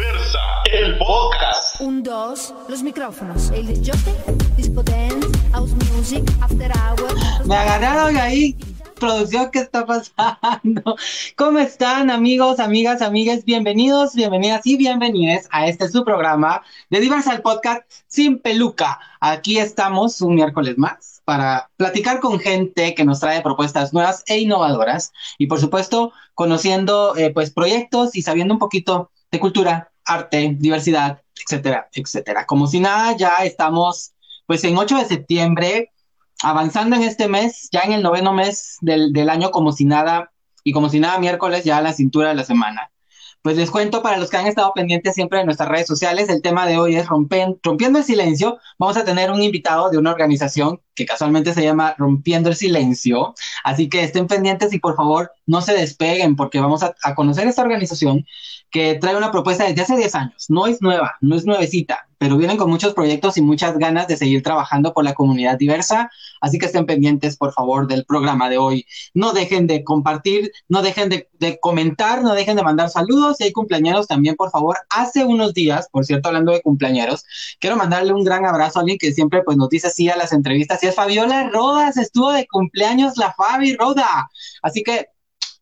Diversa, el podcast. Un, dos, los micrófonos. El disjockey, disco dance, house music, after hours. Me agarraron ahí. Producción, ¿qué está pasando? ¿Cómo están, amigos, amigas, amigas? Bienvenidos, bienvenidas y bienvenidas a este su programa de Diversa el Podcast Sin Peluca. Aquí estamos un miércoles más para platicar con gente que nos trae propuestas nuevas e innovadoras y, por supuesto, conociendo eh, pues proyectos y sabiendo un poquito de cultura, arte, diversidad, etcétera, etcétera. Como si nada, ya estamos pues en 8 de septiembre avanzando en este mes, ya en el noveno mes del, año, como si nada, y como si nada, miércoles ya a la cintura de la semana. Pues les cuento para los que han estado pendientes siempre de nuestras redes sociales, el tema de hoy es Rompiendo el Silencio. Vamos a tener un invitado de una organización que casualmente se llama Rompiendo el Silencio. Así que estén pendientes y por favor no se despeguen porque vamos a, a conocer esta organización que trae una propuesta desde hace 10 años. No es nueva, no es nuevecita, pero vienen con muchos proyectos y muchas ganas de seguir trabajando por la comunidad diversa. Así que estén pendientes, por favor, del programa de hoy. No dejen de compartir, no dejen de, de comentar, no dejen de mandar saludos. Si hay cumpleaños también, por favor. Hace unos días, por cierto, hablando de cumpleaños, quiero mandarle un gran abrazo a alguien que siempre pues, nos dice sí a las entrevistas. Y es Fabiola Rodas, estuvo de cumpleaños la Fabi Roda. Así que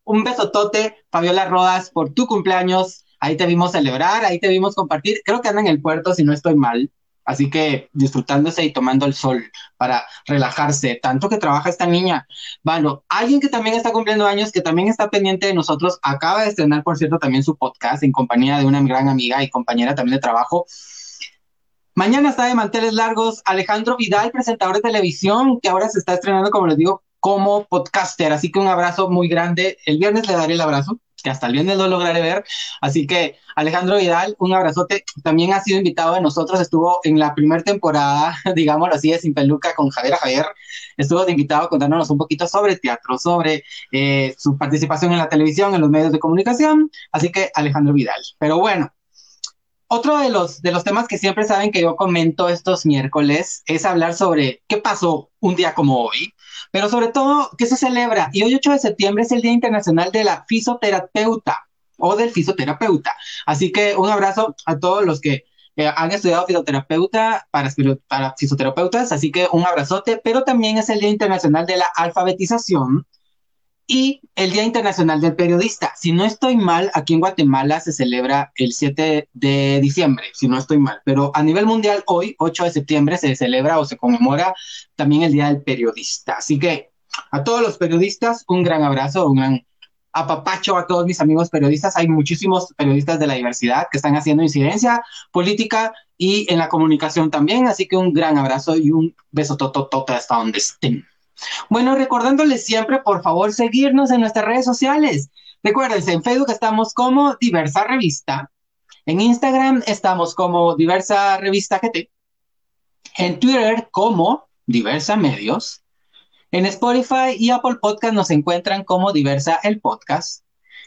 un besotote, Fabiola Rodas, por tu cumpleaños. Ahí te vimos celebrar, ahí te vimos compartir. Creo que anda en el puerto, si no estoy mal. Así que disfrutándose y tomando el sol para relajarse. Tanto que trabaja esta niña. Bueno, alguien que también está cumpliendo años, que también está pendiente de nosotros, acaba de estrenar, por cierto, también su podcast en compañía de una gran amiga y compañera también de trabajo. Mañana está de manteles largos Alejandro Vidal, presentador de televisión, que ahora se está estrenando, como les digo, como podcaster. Así que un abrazo muy grande. El viernes le daré el abrazo, que hasta el viernes lo lograré ver. Así que Alejandro Vidal, un abrazote. También ha sido invitado de nosotros. Estuvo en la primera temporada, digámoslo así, de Sin Peluca con Javier Javier. Estuvo de invitado contándonos un poquito sobre teatro, sobre eh, su participación en la televisión, en los medios de comunicación. Así que Alejandro Vidal. Pero bueno. Otro de los, de los temas que siempre saben que yo comento estos miércoles es hablar sobre qué pasó un día como hoy, pero sobre todo, ¿qué se celebra? Y hoy 8 de septiembre es el Día Internacional de la Fisioterapeuta o del fisioterapeuta. Así que un abrazo a todos los que eh, han estudiado fisioterapeuta para, para fisioterapeutas, así que un abrazote, pero también es el Día Internacional de la Alfabetización y el Día Internacional del Periodista. Si no estoy mal, aquí en Guatemala se celebra el 7 de diciembre, si no estoy mal, pero a nivel mundial hoy, 8 de septiembre, se celebra o se conmemora también el Día del Periodista. Así que a todos los periodistas, un gran abrazo, un gran apapacho a todos mis amigos periodistas. Hay muchísimos periodistas de la diversidad que están haciendo incidencia política y en la comunicación también, así que un gran abrazo y un beso hasta donde estén. Bueno, recordándoles siempre, por favor, seguirnos en nuestras redes sociales. Recuérdense, en Facebook estamos como Diversa Revista. En Instagram estamos como Diversa Revista GT. En Twitter como Diversa Medios. En Spotify y Apple Podcast nos encuentran como Diversa el Podcast.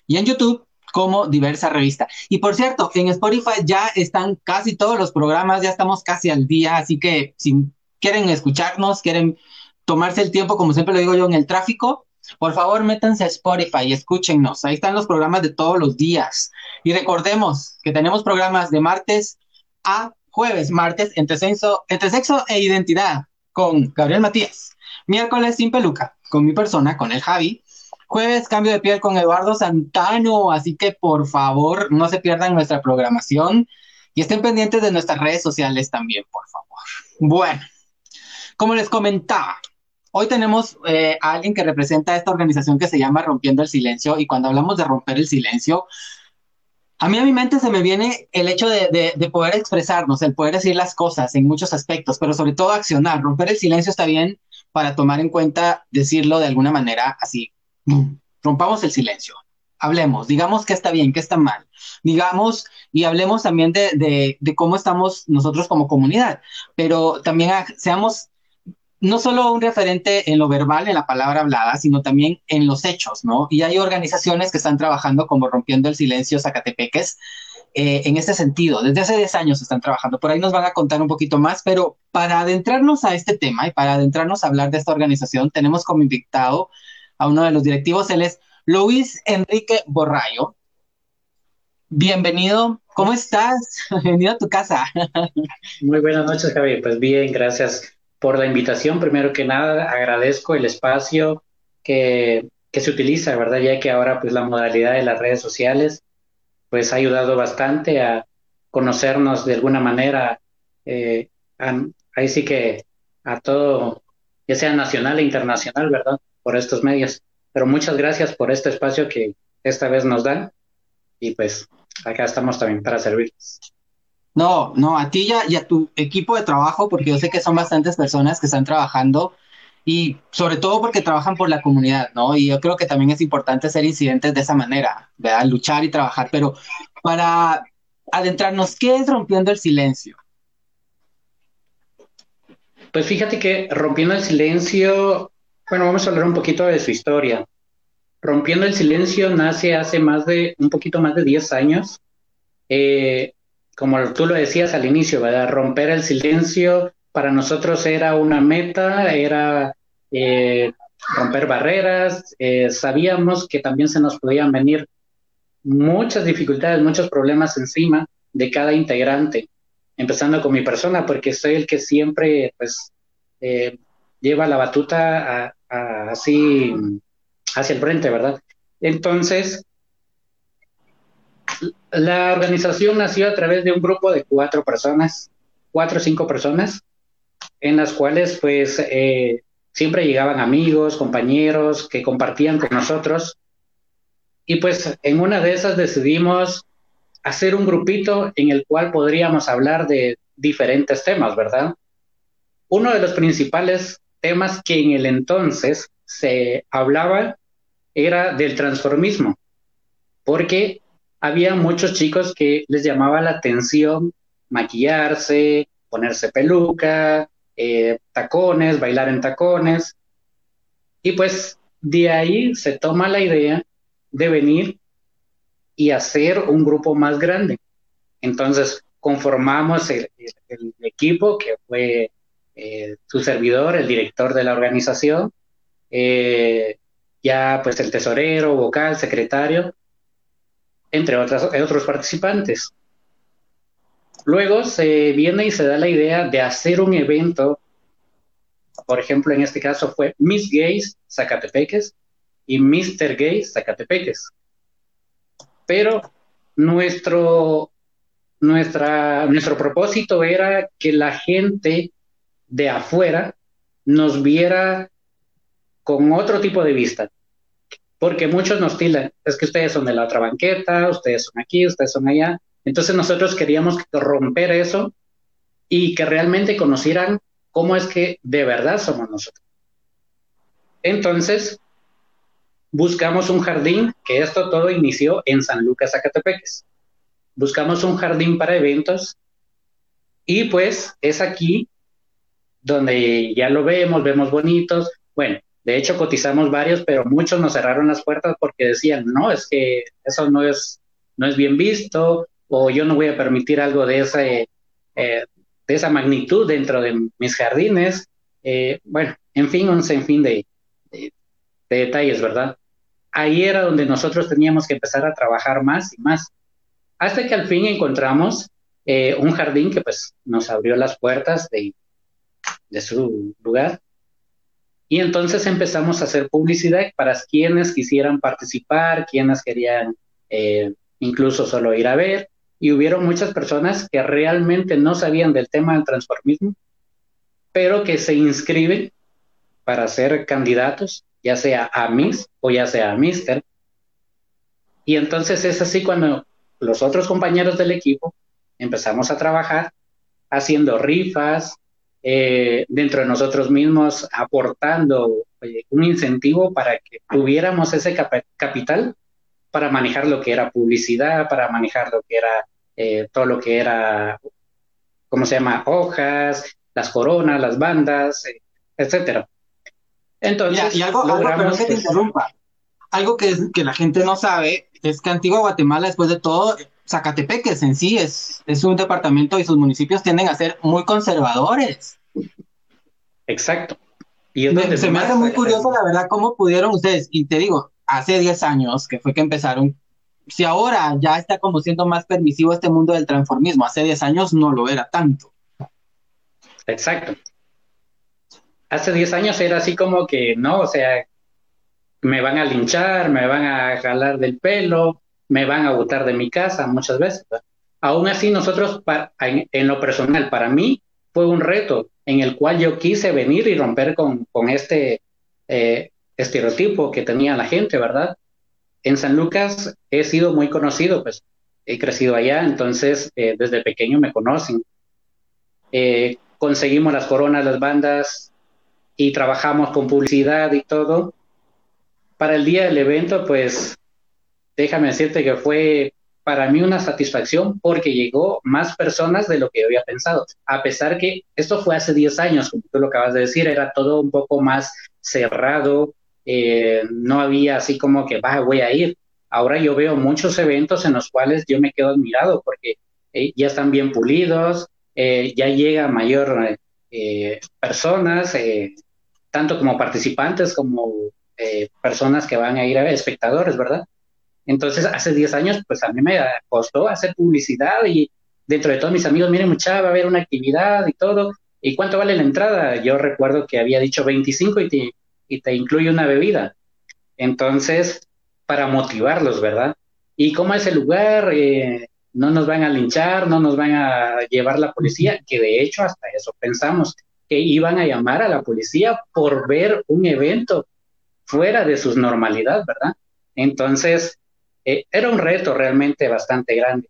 Y en YouTube como Diversa Revista. Y por cierto, en Spotify ya están casi todos los programas, ya estamos casi al día, así que si quieren escucharnos, quieren tomarse el tiempo, como siempre lo digo yo, en el tráfico, por favor, métanse a Spotify y escúchennos. Ahí están los programas de todos los días. Y recordemos que tenemos programas de martes a jueves, martes entre sexo, entre sexo e identidad con Gabriel Matías. Miércoles sin peluca con mi persona, con el Javi. Jueves cambio de piel con Eduardo Santano. Así que por favor, no se pierdan nuestra programación y estén pendientes de nuestras redes sociales también, por favor. Bueno, como les comentaba, Hoy tenemos eh, a alguien que representa esta organización que se llama Rompiendo el Silencio y cuando hablamos de romper el silencio, a mí a mi mente se me viene el hecho de, de, de, poder expresarnos, el poder decir las cosas en muchos aspectos, pero sobre todo accionar. Romper el silencio está bien para tomar en cuenta, decirlo de alguna manera así. Rompamos el silencio, hablemos, digamos qué está bien, qué está mal, digamos y hablemos también de, de cómo estamos nosotros como comunidad, pero también seamos no solo un referente en lo verbal, en la palabra hablada, sino también en los hechos, ¿no? Y hay organizaciones que están trabajando como Rompiendo el Silencio Zacatepeques eh, en este sentido. Desde hace 10 años están trabajando. Por ahí nos van a contar un poquito más, pero para adentrarnos a este tema y para adentrarnos a hablar de esta organización, tenemos como invitado a uno de los directivos. Él es Luis Enrique Borrayo. Bienvenido, ¿cómo estás? Bienvenido a tu casa. Muy buenas noches, Javi. Pues bien, gracias por la invitación. Primero que nada, agradezco el espacio que, se utiliza, ¿verdad? Ya que ahora pues la modalidad de las redes sociales pues ha ayudado bastante a conocernos de alguna manera, eh, ahí sí que a todo, ya sea nacional e internacional, ¿verdad? Por estos medios. Pero muchas gracias por este espacio que esta vez nos dan y pues acá estamos también para servirles. No, no, a ti y a tu equipo de trabajo, porque yo sé que son bastantes personas que están trabajando y sobre todo porque trabajan por la comunidad, ¿no? Y yo creo que también es importante ser incidentes de esa manera, ¿verdad? Luchar y trabajar, pero para adentrarnos, ¿qué es rompiendo el silencio? Pues fíjate que rompiendo el silencio, bueno, vamos a hablar un poquito de su historia. Rompiendo el silencio nace hace más de, un poquito más de 10 años. Eh, como tú lo decías al inicio, ¿verdad? Romper el silencio para nosotros era una meta, era eh, romper barreras, eh, sabíamos que también se nos podían venir muchas dificultades, muchos problemas encima de cada integrante, empezando con mi persona, porque soy el que siempre pues eh, lleva la batuta así hacia el frente, ¿verdad? Entonces, la organización nació a través de un grupo de cuatro personas, cuatro o cinco personas, en las cuales pues eh, siempre llegaban amigos, compañeros que compartían con nosotros. Y pues en una de esas decidimos hacer un grupito en el cual podríamos hablar de diferentes temas, ¿verdad? Uno de los principales temas que en el entonces se hablaba era del transformismo, porque había muchos chicos que les llamaba la atención maquillarse, ponerse peluca, eh, tacones, bailar en tacones. Y pues de ahí se toma la idea de venir y hacer un grupo más grande. Entonces conformamos el, equipo que fue eh, su servidor, el director de la organización, eh, ya pues el tesorero, vocal, secretario, entre otras, otros participantes. Luego se viene y se da la idea de hacer un evento, por ejemplo, en este caso fue Miss Gays Zacatepeques y Mr. Gays Zacatepeques. Pero nuestro, nuestro propósito era que la gente de afuera nos viera con otro tipo de vista, porque muchos nos tilan, es que ustedes son de la otra banqueta, ustedes son aquí, ustedes son allá, entonces nosotros queríamos romper eso y que realmente conocieran cómo es que de verdad somos nosotros. Entonces, buscamos un jardín, que esto todo inició en San Lucas, Zacatepeques. Buscamos un jardín para eventos y pues es aquí donde ya lo vemos, vemos bonitos. Bueno, de hecho cotizamos varios, pero muchos nos cerraron las puertas porque decían, no, es que eso no es, no es bien visto, o yo no voy a permitir algo de, eh, de esa magnitud dentro de mis jardines. Eh, bueno, en fin, un sinfín de, de, detalles, ¿verdad? Ahí era donde nosotros teníamos que empezar a trabajar más y más, hasta que al fin encontramos eh, un jardín que pues nos abrió las puertas de, de su lugar. Y entonces empezamos a hacer publicidad para quienes quisieran participar, quienes querían incluso solo ir a ver y hubieron muchas personas que realmente no sabían del tema del transformismo, pero que se inscriben para ser candidatos, ya sea a Miss o ya sea a Mister. Y entonces es así cuando los otros compañeros del equipo empezamos a trabajar haciendo rifas, eh, dentro de nosotros mismos aportando un incentivo para que tuviéramos ese capital para manejar lo que era publicidad, para manejar lo que era eh, todo lo que era, ¿cómo se llama? Hojas, las coronas, las bandas, eh, etcétera. Entonces, y, algo, algo, que te interrumpa. Algo que, que la gente no sabe es que Antigua Guatemala, después de todo, Zacatepeques en sí es, es un departamento y sus municipios tienden a ser muy conservadores. Exacto. Y se me hace muy curioso, la verdad, cómo pudieron ustedes, y te digo, hace 10 años, que fue que empezaron, si ahora ya está como siendo más permisivo este mundo del transformismo, hace 10 años no lo era tanto. Exacto. Hace 10 años era así como que, no, o sea, me van a linchar, me van a jalar del pelo, me van a botar de mi casa muchas veces. Aún así, nosotros, en, lo personal, para mí fue un reto en el cual yo quise venir y romper con, con este eh, estereotipo que tenía la gente, ¿verdad? En San Lucas he sido muy conocido, pues he crecido allá, entonces eh, desde pequeño me conocen. Eh, conseguimos las coronas, las bandas y trabajamos con publicidad y todo. Para el día del evento, pues déjame decirte que fue para mí una satisfacción porque llegó más personas de lo que yo había pensado. A pesar que esto fue hace 10 años, como tú lo acabas de decir, era todo un poco más cerrado, eh, no había así como que, va, voy a ir. Ahora yo veo muchos eventos en los cuales yo me quedo admirado porque eh, ya están bien pulidos, eh, ya llega mayor personas, tanto como participantes como personas que van a ir a espectadores, ¿verdad? Entonces, hace 10 años, pues a mí me costó hacer publicidad y dentro de todos mis amigos, miren, mucha, va a haber una actividad y todo. ¿Y cuánto vale la entrada? Yo recuerdo que había dicho 25 y te, incluye una bebida. Entonces, para motivarlos, ¿verdad? Y como ese lugar, eh, no nos van a linchar, no nos van a llevar la policía, que de hecho hasta eso pensamos, que iban a llamar a la policía por ver un evento fuera de su normalidad, ¿verdad? Entonces, eh, era un reto realmente bastante grande.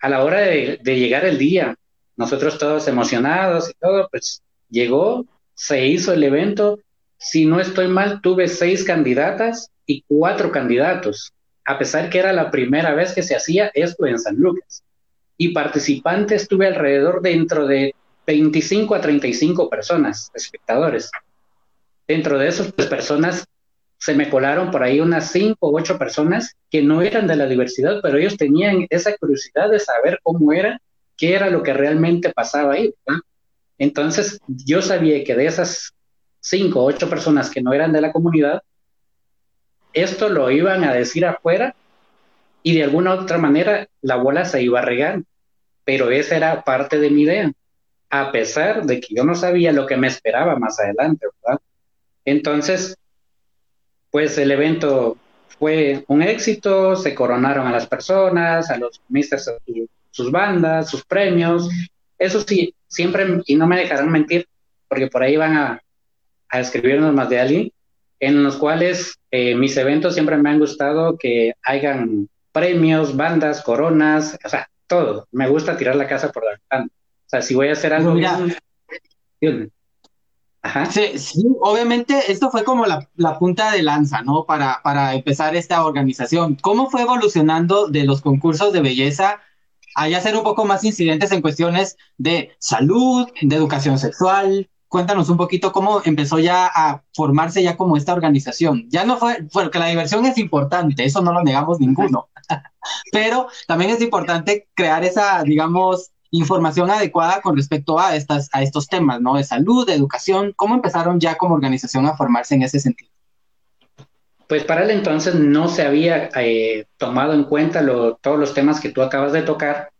A la hora de, llegar el día, nosotros todos emocionados y todo, pues llegó, se hizo el evento si no estoy mal, tuve seis candidatas y cuatro candidatos, a pesar que era la primera vez que se hacía esto en San Lucas. Y participantes tuve alrededor dentro de 25 a 35 personas, espectadores. Dentro de esas pues, personas se me colaron por ahí unas cinco o ocho personas que no eran de la diversidad, pero ellos tenían esa curiosidad de saber cómo era, qué era lo que realmente pasaba ahí. Entonces, yo sabía que de esas cinco o ocho personas que no eran de la comunidad, esto lo iban a decir afuera y de alguna otra manera la bola se iba a regar. Pero esa era parte de mi idea, a pesar de que yo no sabía lo que me esperaba más adelante. Entonces, pues el evento fue un éxito, se coronaron a las personas, a los misters, sus bandas, sus premios. Eso sí, siempre, y no me dejarán mentir, porque por ahí van a, a escribirnos más de alguien, en los cuales eh, mis eventos siempre me han gustado que hayan premios, bandas, coronas, o sea, todo. Me gusta tirar la casa por la ventana. O sea, si voy a hacer algo... Sí, obviamente esto fue como la, la, punta de lanza, ¿no? Para, para empezar esta organización. ¿Cómo fue evolucionando de los concursos de belleza a ya ser un poco más incidentes en cuestiones de salud, de educación sexual, cuéntanos un poquito cómo empezó ya a formarse ya como esta organización. Ya no fue, porque la diversión es importante, eso no lo negamos ninguno, pero también es importante crear esa, digamos, información adecuada con respecto a, estas, a estos temas, ¿no? De salud, de educación. ¿Cómo empezaron ya como organización a formarse en ese sentido? Pues para el entonces no se había eh, tomado en cuenta todos los temas que tú acabas de tocar,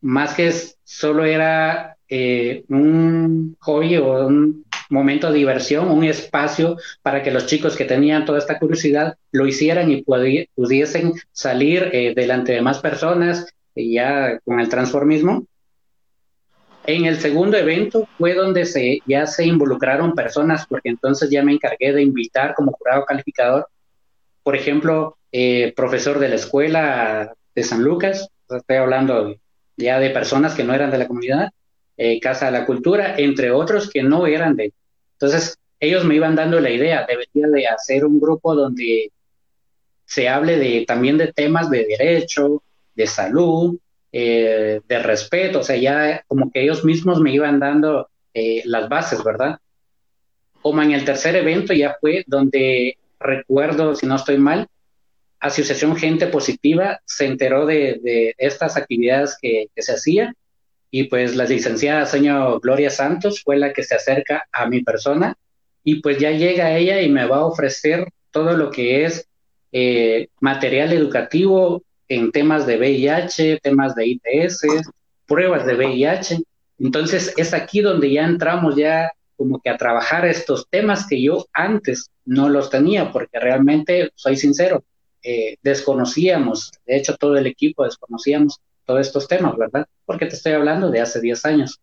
más que solo era eh, un hobby o un momento de diversión, un espacio para que los chicos que tenían toda esta curiosidad lo hicieran y pudiesen salir eh, delante de más personas ya con el transformismo. En el segundo evento fue donde ya se involucraron personas, porque entonces ya me encargué de invitar como jurado calificador, por ejemplo, eh, profesor de la escuela de San Lucas, estoy hablando ya de personas que no eran de la comunidad, eh, Casa de la Cultura, entre otros que no eran de... Entonces, ellos me iban dando la idea, debería de hacer un grupo donde se hable también de temas de derecho, de salud, eh, de respeto, o sea, ya como que ellos mismos me iban dando eh, las bases, ¿verdad? Como en el tercer evento ya fue donde recuerdo, si no estoy mal, Asociación Gente Positiva se enteró de, estas actividades que, que se hacían y pues la licenciada señor Gloria Santos fue la que se acerca a mi persona y pues ya llega ella y me va a ofrecer todo lo que es eh, material educativo en temas de VIH, temas de ITS, pruebas de VIH. Entonces es aquí donde ya entramos ya como que a trabajar estos temas que yo antes no los tenía, porque realmente, soy sincero, eh, desconocíamos, de hecho todo el equipo desconocíamos todos estos temas, ¿verdad? Porque te estoy hablando de hace 10 años.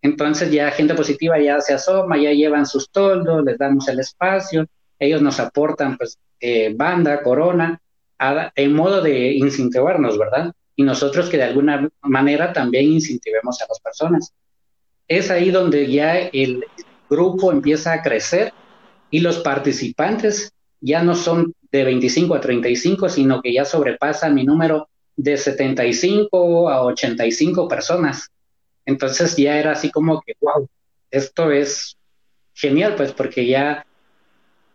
Entonces ya gente positiva ya se asoma, ya llevan sus toldos, les damos el espacio, ellos nos aportan pues eh, banda, corona, en modo de incentivarnos, ¿verdad? Y nosotros que de alguna manera también incentivemos a las personas. Es ahí donde ya el grupo empieza a crecer y los participantes ya no son de 25 a 35, sino que ya sobrepasan mi número de 75 a 85 personas. Entonces ya era así como que, wow, esto es genial, pues porque ya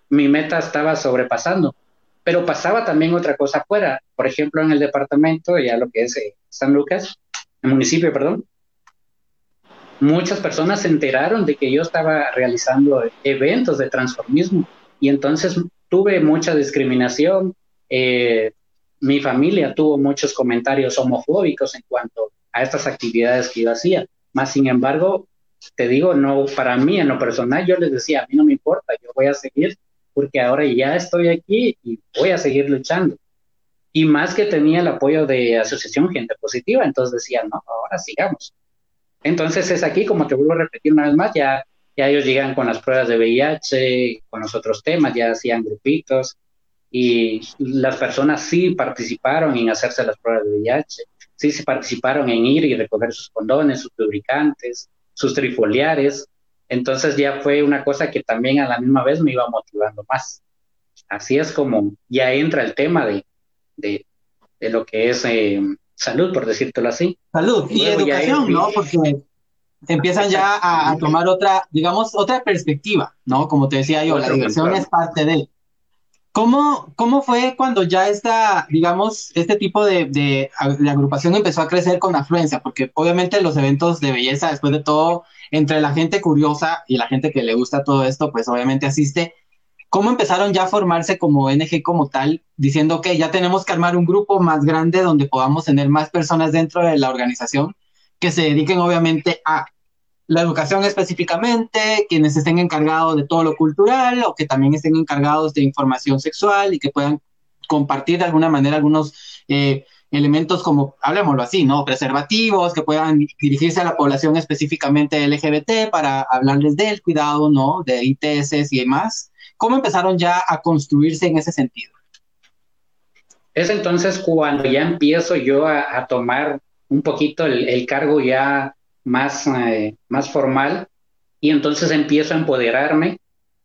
mi meta estaba sobrepasando. Pero pasaba también otra cosa afuera, por ejemplo, en el departamento, ya lo que es eh, San Lucas, el municipio, perdón, muchas personas se enteraron de que yo estaba realizando eventos de transformismo y entonces tuve mucha discriminación. Eh, mi familia tuvo muchos comentarios homofóbicos en cuanto a estas actividades que yo hacía. Más sin embargo, te digo, no, para mí en lo personal, yo les decía, a mí no me importa, yo voy a seguir porque ahora ya estoy aquí y voy a seguir luchando. Y más que tenía el apoyo de Asociación Gente Positiva, entonces decía, no, ahora sigamos. Entonces es aquí, como te vuelvo a repetir una vez más, ya, ya ellos llegan con las pruebas de VIH, con los otros temas, ya hacían grupitos y las personas sí participaron en hacerse las pruebas de VIH, sí se participaron en ir y recoger sus condones, sus lubricantes, sus trifoliares, entonces ya fue una cosa que también a la misma vez me iba motivando más. Así es como ya entra el tema de, de, lo que es eh, salud, por decírtelo así. Salud y, educación, ¿no? Porque empiezan ya a, tomar otra, digamos, otra perspectiva, ¿no? Como te decía yo, la diversión es parte de... ¿Cómo, ¿Cómo fue cuando ya esta, digamos, este tipo de, de, agrupación empezó a crecer con afluencia? Porque obviamente los eventos de belleza, después de todo, entre la gente curiosa y la gente que le gusta todo esto, pues obviamente asiste. ¿Cómo empezaron ya a formarse como NG como tal, diciendo que ya tenemos que armar un grupo más grande donde podamos tener más personas dentro de la organización que se dediquen obviamente a la educación específicamente, quienes estén encargados de todo lo cultural o que también estén encargados de información sexual y que puedan compartir de alguna manera algunos eh, elementos como, hablemoslo así, ¿no? Preservativos, que puedan dirigirse a la población específicamente LGBT para hablarles del cuidado, ¿no? De ITS y demás. ¿Cómo empezaron ya a construirse en ese sentido? Es entonces cuando ya empiezo yo a, tomar un poquito el, cargo ya más, eh, más formal y entonces empiezo a empoderarme,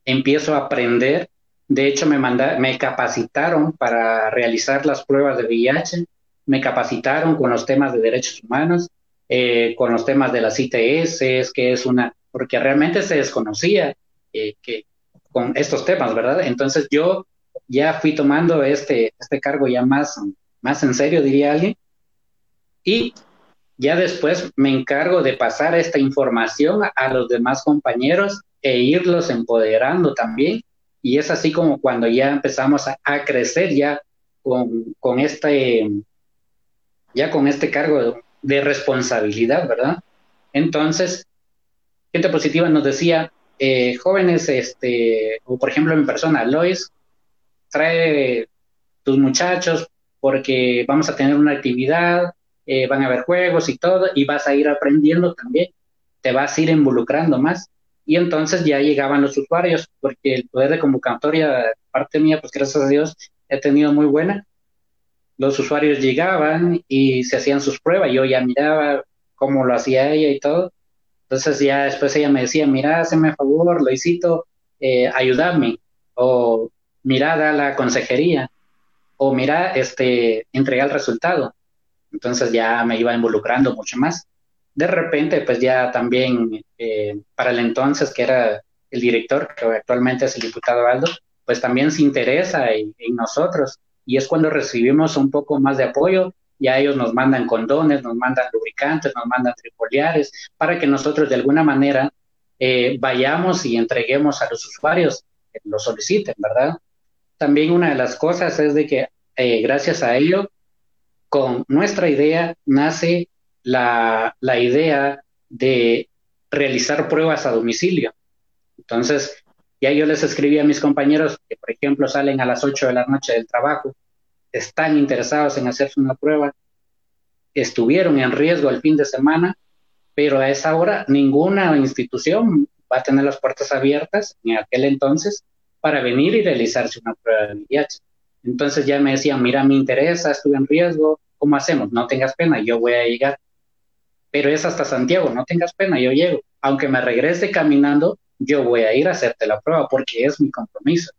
empiezo a aprender. De hecho, me, manda, me capacitaron para realizar las pruebas de VIH, me capacitaron con los temas de derechos humanos, eh, con los temas de las ITS, que es una, porque realmente se desconocía eh, que con estos temas, ¿verdad? Entonces yo ya fui tomando este, este cargo ya más, más en serio, diría alguien, y ya después me encargo de pasar esta información a, los demás compañeros e irlos empoderando también. Y es así como cuando ya empezamos a, crecer ya con, este, ya con este cargo de, responsabilidad, ¿verdad? Entonces, gente positiva nos decía, eh, jóvenes, este, o por ejemplo en persona, Lois, trae tus muchachos porque vamos a tener una actividad, eh, van a haber juegos y todo, y vas a ir aprendiendo también, te vas a ir involucrando más. Y entonces ya llegaban los usuarios, porque el poder de convocatoria, parte mía, pues gracias a Dios, he tenido muy buena, los usuarios llegaban y se hacían sus pruebas, yo ya miraba cómo lo hacía ella y todo. Entonces ya después ella me decía, mira, hazme favor, Luisito, eh, ayúdame, o mira, da la consejería, o mira, este, entrega el resultado. Entonces ya me iba involucrando mucho más. De repente, pues ya también, eh, para el entonces que era el director, que actualmente es el diputado Aldo, pues también se interesa en nosotros y es cuando recibimos un poco más de apoyo, ya ellos nos mandan condones, nos mandan lubricantes, nos mandan trifoliares, para que nosotros de alguna manera eh, vayamos y entreguemos a los usuarios que lo soliciten, ¿verdad? también una de las cosas es de que eh, gracias a ello, con nuestra idea nace la, idea de realizar pruebas a domicilio. Entonces, ya yo les escribí a mis compañeros que, por ejemplo, salen a las 8 de la noche del trabajo, están interesados en hacerse una prueba, estuvieron en riesgo el fin de semana, pero a esa hora ninguna institución va a tener las puertas abiertas en aquel entonces para venir y realizarse una prueba de VIH. Entonces ya me decían, mira, me interesa, estuve en riesgo, ¿cómo hacemos? No tengas pena, yo voy a llegar. Pero es hasta Santiago, no tengas pena, yo llego. Aunque me regrese caminando, yo voy a ir a hacerte la prueba porque es mi compromiso.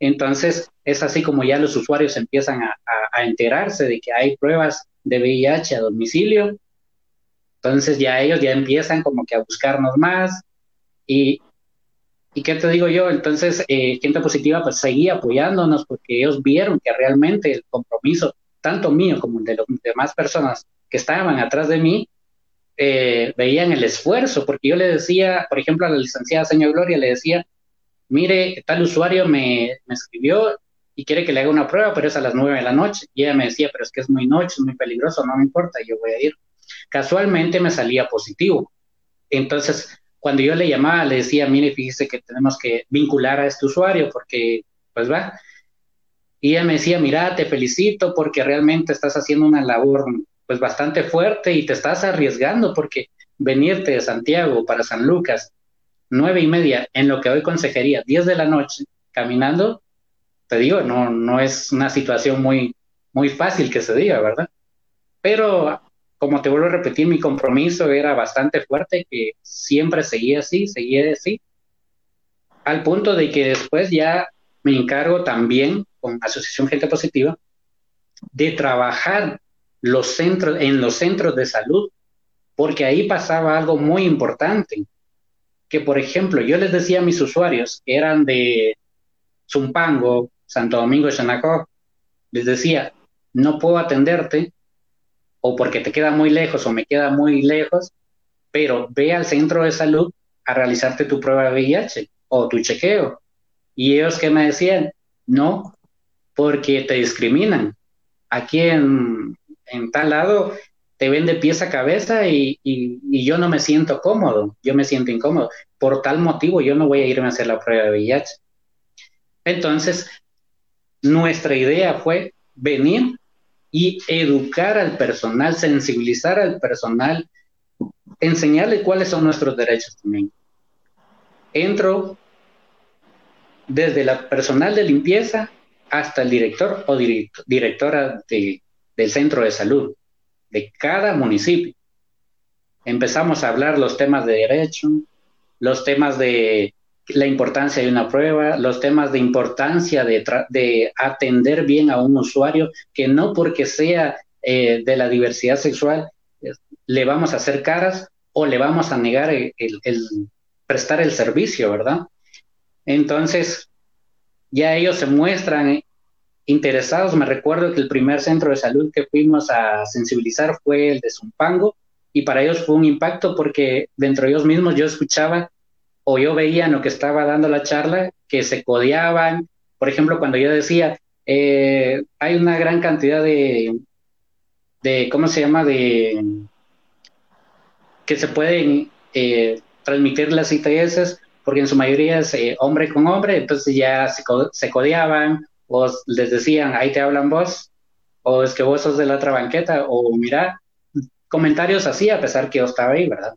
Entonces, es así como ya los usuarios empiezan a, enterarse de que hay pruebas de VIH a domicilio. Entonces ya ellos ya empiezan como que a buscarnos más y, ¿Y qué te digo yo? Entonces, eh, Gente Positiva pues seguía apoyándonos porque ellos vieron que realmente el compromiso, tanto mío como el de las demás personas que estaban atrás de mí, eh, veían el esfuerzo, porque yo le decía, por ejemplo, a la licenciada señor Gloria, le decía, mire, tal usuario me, me escribió y quiere que le haga una prueba, pero es a las nueve de la noche. Y ella me decía, pero es que es muy noche, es muy peligroso, no me importa, yo voy a ir. Casualmente me salía positivo. Entonces, cuando yo le llamaba, le decía, mire, fíjese que tenemos que vincular a este usuario porque, pues va. Y ella me decía, mira, te felicito porque realmente estás haciendo una labor pues bastante fuerte y te estás arriesgando porque venirte de Santiago para San Lucas, nueve y media, en lo que hoy consejería, diez de la noche, caminando, te digo, no, no es una situación muy, muy fácil que se diga, ¿verdad? Pero como te vuelvo a repetir, mi compromiso era bastante fuerte, que siempre seguía así, seguía así, al punto de que después ya me encargo también con Asociación Gente Positiva de trabajar los centros, en los centros de salud, porque ahí pasaba algo muy importante, que por ejemplo yo les decía a mis usuarios que eran de Zumpango, Santo Domingo, Xanacó, les decía, no puedo atenderte o porque te queda muy lejos o me queda muy lejos, pero ve al centro de salud a realizarte tu prueba de VIH o tu chequeo. Y ellos que me decían, no, porque te discriminan. Aquí en, tal lado te ven de pies a cabeza y, y, yo no me siento cómodo, yo me siento incómodo. Por tal motivo yo no voy a irme a hacer la prueba de VIH. Entonces, nuestra idea fue venir y educar al personal, sensibilizar al personal, enseñarle cuáles son nuestros derechos también. Entro desde la personal de limpieza hasta el director o directora del centro de salud de cada municipio. Empezamos a hablar los temas de derecho, los temas de la importancia de una prueba, los temas de importancia de, de atender bien a un usuario, que no porque sea eh, de la diversidad sexual le vamos a hacer caras o le vamos a negar el, prestar el servicio, ¿verdad? Entonces, ya ellos se muestran interesados. Me recuerdo que el primer centro de salud que fuimos a sensibilizar fue el de Zumpango y para ellos fue un impacto porque dentro de ellos mismos yo escuchaba o yo veía lo que estaba dando la charla que se codeaban. Por ejemplo, cuando yo decía, eh, hay una gran cantidad de, de, ¿cómo se llama? De que se pueden eh, transmitir las ITS, porque en su mayoría es eh, hombre con hombre, entonces ya se, se codeaban, o les decían, ahí te hablan vos, o es que vos sos de la otra banqueta, o mira, comentarios así, a pesar que yo estaba ahí, ¿verdad?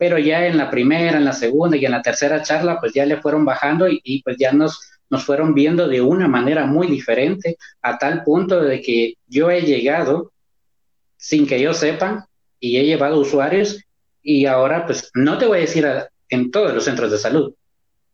Pero ya en la primera, en la segunda y en la tercera charla, pues ya le fueron bajando y, pues ya nos, nos fueron viendo de una manera muy diferente, a tal punto de que yo he llegado sin que ellos sepan y he llevado usuarios y ahora pues no te voy a decir en todos los centros de salud,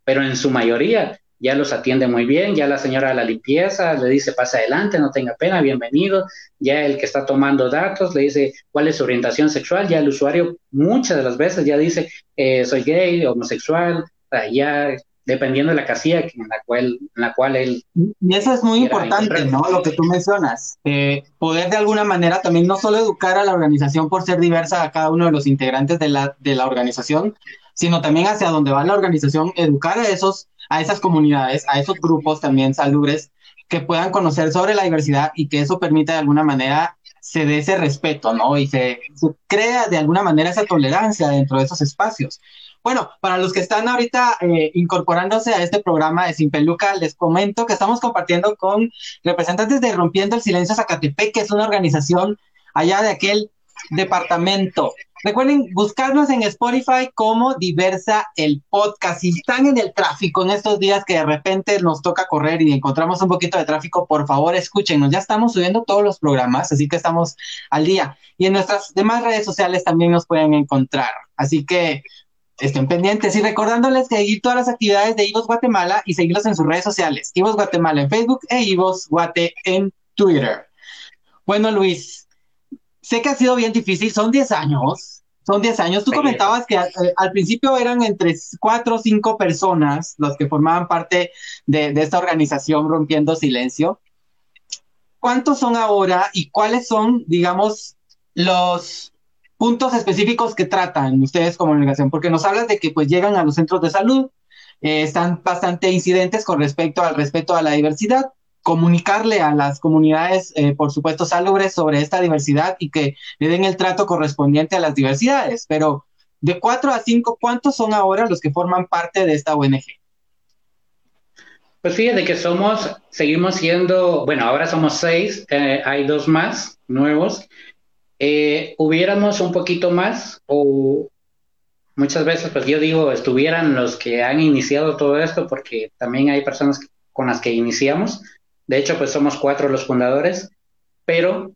pero en su mayoría ya los atiende muy bien, ya la señora de la limpieza le dice pasa adelante, no tenga pena, bienvenido, ya el que está tomando datos le dice cuál es su orientación sexual, ya el usuario muchas de las veces ya dice eh, soy gay, homosexual, ya dependiendo de la casilla en la cual, en la cual él... Y eso es muy importante, ¿no? Lo que tú mencionas, eh, poder de alguna manera también no solo educar a la organización por ser diversa a cada uno de los integrantes de la, de la organización, sino también hacia donde va la organización, educar a esos a esas comunidades, a esos grupos también salubres que puedan conocer sobre la diversidad y que eso permita de alguna manera se dé ese respeto, ¿no? Y se, crea de alguna manera esa tolerancia dentro de esos espacios. Bueno, para los que están ahorita eh, incorporándose a este programa de Sin Peluca, les comento que estamos compartiendo con representantes de Rompiendo el Silencio Zacatepec, que es una organización allá de aquel departamento. Recuerden buscarnos en Spotify como Diversa el Podcast. Si están en el tráfico en estos días que de repente nos toca correr y encontramos un poquito de tráfico, por favor escúchenos. Ya estamos subiendo todos los programas, así que estamos al día. Y en nuestras demás redes sociales también nos pueden encontrar. Así que estén pendientes y recordándoles que seguir todas las actividades de Ivos Guatemala y seguirlos en sus redes sociales. Ivos Guatemala en Facebook e Ivos Guate en Twitter. Bueno, Luis, sé que ha sido bien difícil, son 10 años, son 10 años. Tú comentabas que eh, al, principio eran entre 4 o 5 personas los que formaban parte de, esta organización Rompiendo Silencio. ¿Cuántos son ahora y cuáles son, digamos, los puntos específicos que tratan ustedes como organización? Porque nos hablas de que pues llegan a los centros de salud, eh, están bastante incidentes con respecto al respeto a la diversidad, comunicarle a las comunidades, eh, por supuesto, salubres sobre esta diversidad y que le den el trato correspondiente a las diversidades. Pero de cuatro a cinco, ¿cuántos son ahora los que forman parte de esta ONG? Pues fíjate que somos, seguimos siendo, bueno, ahora somos seis, eh, hay dos más nuevos. Eh, hubiéramos un poquito más o muchas veces, pues yo digo, estuvieran los que han iniciado todo esto, porque también hay personas con las que iniciamos, de hecho, pues somos cuatro los fundadores, pero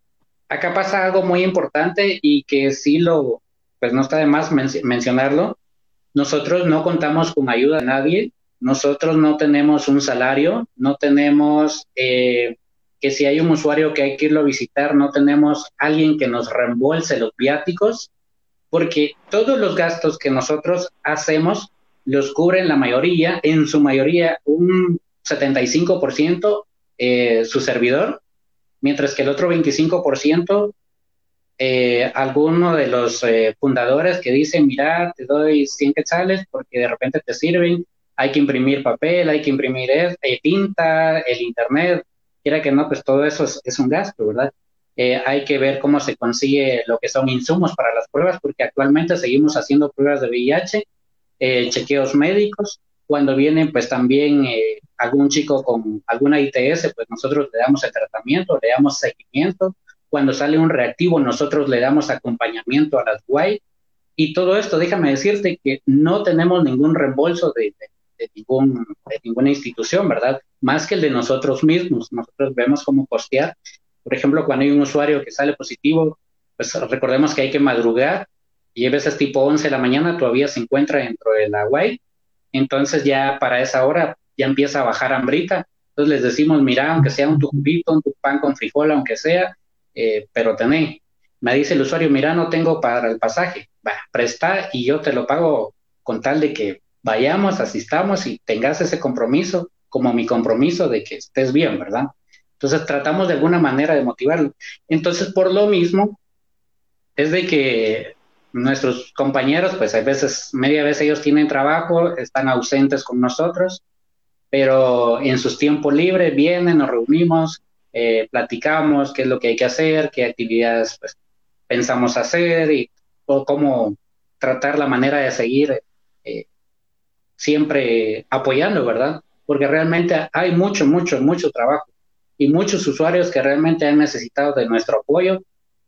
acá pasa algo muy importante y que sí lo, pues no está de más mencionarlo. Nosotros no contamos con ayuda de nadie, nosotros no tenemos un salario, no tenemos eh, que si hay un usuario que hay que irlo a visitar, no tenemos alguien que nos reembolse los viáticos, porque todos los gastos que nosotros hacemos los cubren la mayoría, en su mayoría un 75% eh, su servidor, mientras que el otro 25%, eh, alguno de los eh, fundadores que dicen, mira, te doy 100 quetzales porque de repente te sirven, hay que imprimir papel, hay que imprimir tinta, el internet, quiera que no, pues todo eso es, un gasto, ¿verdad? hay que ver cómo se consigue lo que son insumos para las pruebas, porque actualmente seguimos haciendo pruebas de VIH, chequeos médicos, cuando viene pues también eh, algún chico con alguna ITS, pues nosotros le damos el tratamiento, le damos seguimiento. Cuando sale un reactivo, nosotros le damos acompañamiento a las guay. Y todo esto, déjame decirte que no tenemos ningún reembolso de, ningún, de ninguna institución, ¿verdad? Más que el de nosotros mismos. Nosotros vemos cómo costear. Por ejemplo, cuando hay un usuario que sale positivo, pues recordemos que hay que madrugar y a veces tipo 11 de la mañana todavía se encuentra dentro de la guay entonces ya para esa hora ya empieza a bajar hambrita. Entonces les decimos, mira, aunque sea un tubito, un pan con frijol, aunque sea, eh, pero tené. Me dice el usuario, mira, no tengo para el pasaje. Va, presta y yo te lo pago con tal de que vayamos, asistamos y tengas ese compromiso como mi compromiso de que estés bien, ¿verdad? Entonces tratamos de alguna manera de motivarlo. Entonces, por lo mismo, es de que nuestros compañeros, pues a veces, media vez ellos tienen trabajo, están ausentes con nosotros, pero en sus tiempos libres vienen, nos reunimos, eh, platicamos qué es lo que hay que hacer, qué actividades pues, pensamos hacer y cómo tratar la manera de seguir eh, siempre apoyando, ¿verdad? Porque realmente hay mucho, mucho, mucho trabajo y muchos usuarios que realmente han necesitado de nuestro apoyo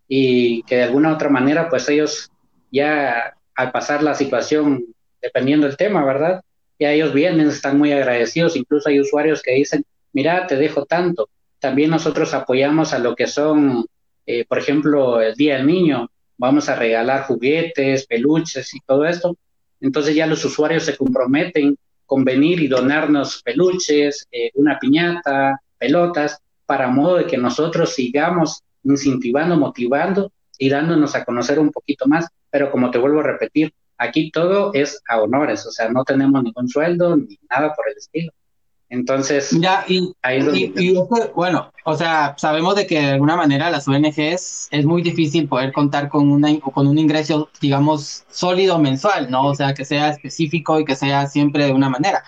y que de alguna otra manera pues ellos ya al pasar la situación, dependiendo del tema, ¿verdad? Ya ellos vienen, están muy agradecidos, incluso hay usuarios que dicen, mira, te dejo tanto. También nosotros apoyamos a lo que son, eh, por ejemplo, el Día del Niño, vamos a regalar juguetes, peluches y todo esto. Entonces ya los usuarios se comprometen con venir y donarnos peluches, eh, una piñata, pelotas, para modo de que nosotros sigamos incentivando, motivando y dándonos a conocer un poquito más pero como te vuelvo a repetir, aquí todo es a honores, o sea, no tenemos ningún sueldo ni nada por el estilo. Entonces, ya, y, bueno, o sea, sabemos de que de alguna manera las ONGs es muy difícil poder contar con, una, con un ingreso, digamos, sólido mensual, ¿no? O sea, que sea específico y que sea siempre de una manera.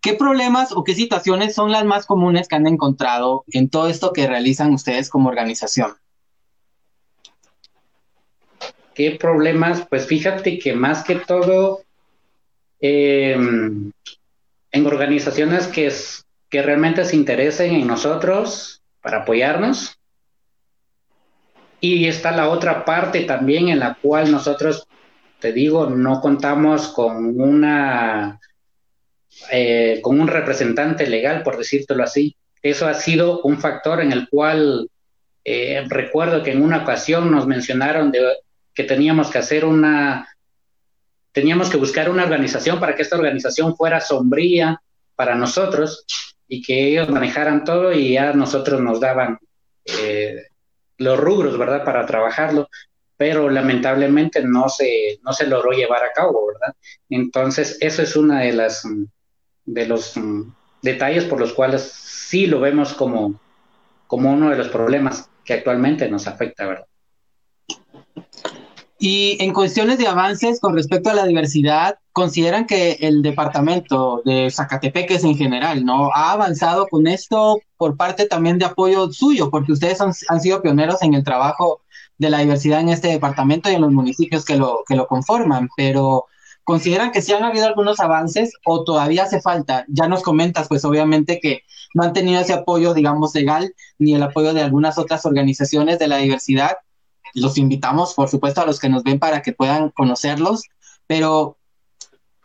¿qué problemas o qué situaciones son las más comunes que han encontrado en todo esto que realizan ustedes como organización? ¿Qué problemas? Pues fíjate que más que todo, em, en organizaciones que, que realmente se interesen en nosotros para apoyarnos, y está la otra parte también en la cual nosotros, te digo, no contamos con una eh, con un representante legal, por decírtelo así. Eso ha sido un factor en el cual eh, recuerdo que en una ocasión nos mencionaron de, que teníamos que hacer una, teníamos que buscar una organización para que esta organización fuera sombría para nosotros y que ellos manejaran todo y ya nosotros nos daban eh, los rubros, ¿verdad? Para trabajarlo, pero lamentablemente no se, no se logró llevar a cabo, ¿verdad? Entonces, eso es una de las, de los mm, detalles por los cuales sí lo vemos como, como uno de los problemas que actualmente nos afecta, ¿verdad? Y en cuestiones de avances con respecto a la diversidad, consideran que el departamento de Zacatepeques en general, ¿no? Ha avanzado con esto por parte también de apoyo suyo, porque ustedes han, sido pioneros en el trabajo de la diversidad en este departamento y en los municipios que lo, que lo conforman, pero ¿consideran que sí han habido algunos avances o todavía hace falta? Ya nos comentas, pues obviamente que no han tenido ese apoyo, digamos, legal, ni el apoyo de algunas otras organizaciones de la diversidad. Los invitamos, por supuesto, a los que nos ven para que puedan conocerlos, pero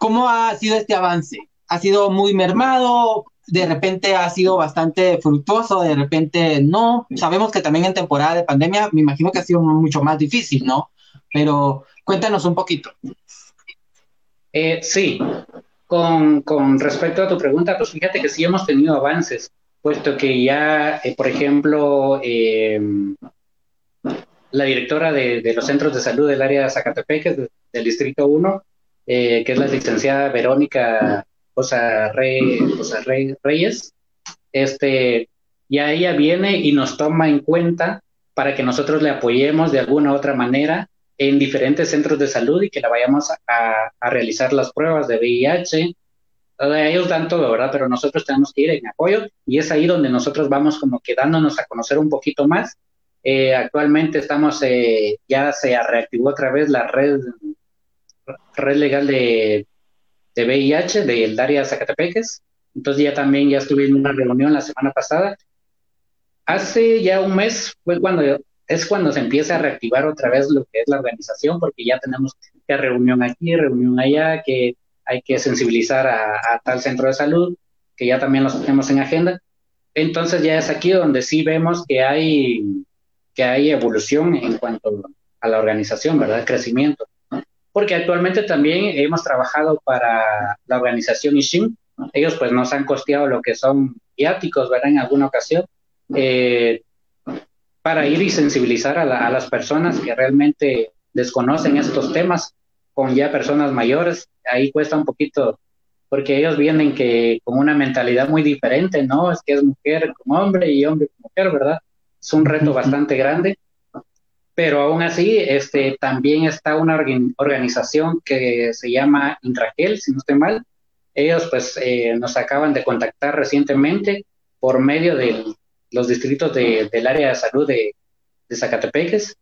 ¿Cómo ha sido este avance? ¿Ha sido muy mermado? ¿De repente ha sido bastante fructuoso? ¿De repente no? Sabemos que también en temporada de pandemia me imagino que ha sido mucho más difícil, ¿no? Pero cuéntanos un poquito. Eh, sí, con, con, respecto a tu pregunta, pues fíjate que sí hemos tenido avances, puesto que ya, eh, por ejemplo, eh, la directora de, los centros de salud del área de Zacatepec, del Distrito 1, eh, que es la licenciada Verónica José Reyes, este, ya ella viene y nos toma en cuenta para que nosotros le apoyemos de alguna u otra manera en diferentes centros de salud y que la vayamos a, realizar las pruebas de VIH. Ellos dan todo, ¿verdad? Pero nosotros tenemos que ir en apoyo y es ahí donde nosotros vamos como quedándonos a conocer un poquito más. Eh, actualmente estamos, eh, ya se reactivó otra vez la red red legal de, de VIH del área Zacatepeques. Entonces ya también ya estuve en una reunión la semana pasada. Hace ya un mes cuando es cuando se empieza a reactivar otra vez lo que es la organización, porque ya tenemos que reunión aquí, reunión allá, que hay que sensibilizar a, tal centro de salud, que ya también los tenemos en agenda. Entonces ya es aquí donde sí vemos que hay, que hay evolución en cuanto a la organización, ¿verdad? Crecimiento porque actualmente también hemos trabajado para la organización ISHIM. Ellos pues nos han costeado lo que son viáticos, ¿verdad? En alguna ocasión, eh, para ir y sensibilizar a, las personas que realmente desconocen estos temas, con ya personas mayores. Ahí cuesta un poquito, porque ellos vienen que con una mentalidad muy diferente, ¿no? Es que es mujer como hombre y hombre como mujer, ¿verdad? Es un reto bastante grande pero aún así este, también está una organización que se llama Intragel, si no estoy mal. Ellos pues eh, nos acaban de contactar recientemente por medio de los distritos del área de salud de, de Zacatepeques.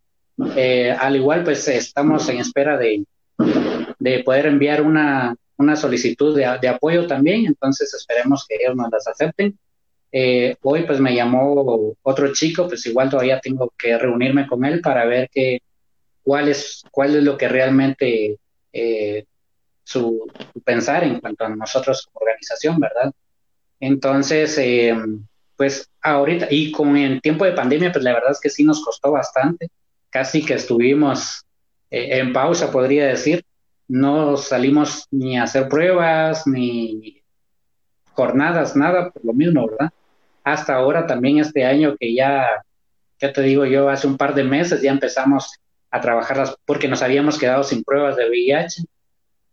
Eh, al igual pues estamos en espera de, de poder enviar una, una solicitud de, de, apoyo también, entonces esperemos que ellos nos las acepten eh, hoy pues me llamó otro chico, pues igual todavía tengo que reunirme con él para ver qué, cuál, es, cuál es lo que realmente eh, su, pensar en cuanto a nosotros como organización, ¿verdad? Entonces, eh, pues ahorita, y con el tiempo de pandemia, pues la verdad es que sí nos costó bastante, casi que estuvimos en pausa, podría decir, no salimos ni a hacer pruebas, ni jornadas, nada, por lo mismo, ¿verdad? Hasta ahora también este año que ya, ya te digo yo, hace un par de meses ya empezamos a trabajarlas porque nos habíamos quedado sin pruebas de VIH.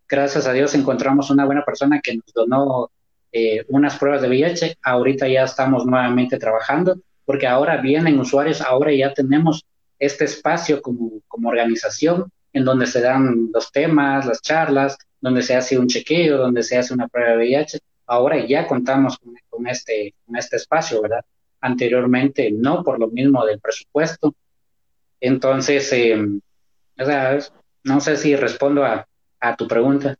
Gracias a Dios encontramos una buena persona que nos donó eh, unas pruebas de VIH. Ahorita ya estamos nuevamente trabajando porque ahora vienen usuarios, ahora ya tenemos este espacio como, como organización en donde se dan los temas, las charlas, donde se hace un chequeo, donde se hace una prueba de VIH ahora ya contamos con, este, con este espacio, ¿verdad? Anteriormente no, por lo mismo del presupuesto. Entonces, eh, no sé si respondo a, a tu pregunta.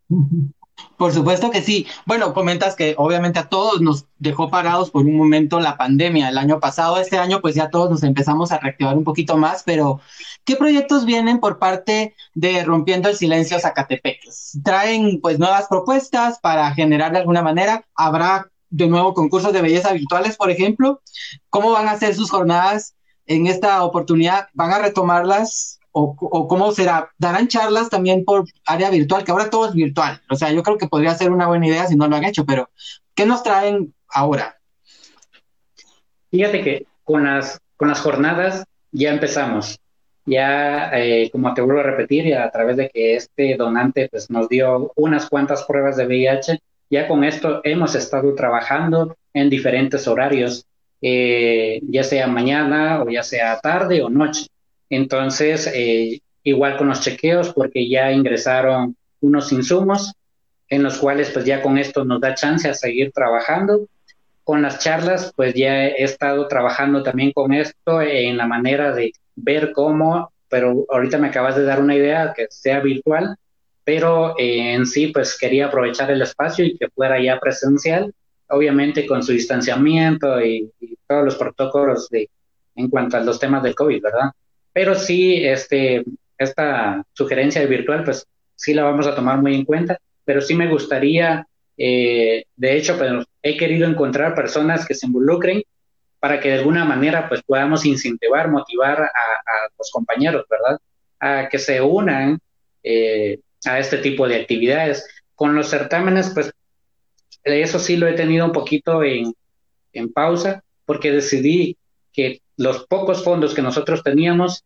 Por supuesto que sí. Bueno, comentas que obviamente a todos nos dejó parados por un momento la pandemia el año pasado. Este año pues ya todos nos empezamos a reactivar un poquito más, pero ¿qué proyectos vienen por parte de Rompiendo el Silencio Zacatepec? ¿Traen pues nuevas propuestas para generar de alguna manera? ¿Habrá de nuevo concursos de belleza virtuales, por ejemplo? ¿Cómo van a ser sus jornadas en esta oportunidad? ¿Van a retomarlas o, cómo será? ¿Darán charlas también por área virtual? Que ahora todo es virtual. O sea, yo creo que podría ser una buena idea si no lo han hecho, pero ¿qué nos traen ahora? Fíjate que con las, con las jornadas ya empezamos. Ya, eh, como te vuelvo a repetir, a través de que este donante pues, nos dio unas cuantas pruebas de VIH, ya con esto hemos estado trabajando en diferentes horarios, eh, ya sea mañana o ya sea tarde o noche. Entonces, eh, igual con los chequeos, porque ya ingresaron unos insumos en los cuales pues ya con esto nos da chance a seguir trabajando. Con las charlas, pues ya he estado trabajando también con esto en la manera de ver cómo, pero ahorita me acabas de dar una idea que sea virtual, pero eh, en sí pues quería aprovechar el espacio y que fuera ya presencial, obviamente con su distanciamiento y, y todos los protocolos de en cuanto a los temas del COVID, ¿verdad? Pero sí, este, esta sugerencia de virtual, pues sí la vamos a tomar muy en cuenta, pero sí me gustaría, eh, de hecho, pues he querido encontrar personas que se involucren para que de alguna manera pues podamos incentivar, motivar a, los compañeros, ¿verdad? A que se unan eh, a este tipo de actividades. Con los certámenes, pues eso sí lo he tenido un poquito en, en pausa porque decidí que los pocos fondos que nosotros teníamos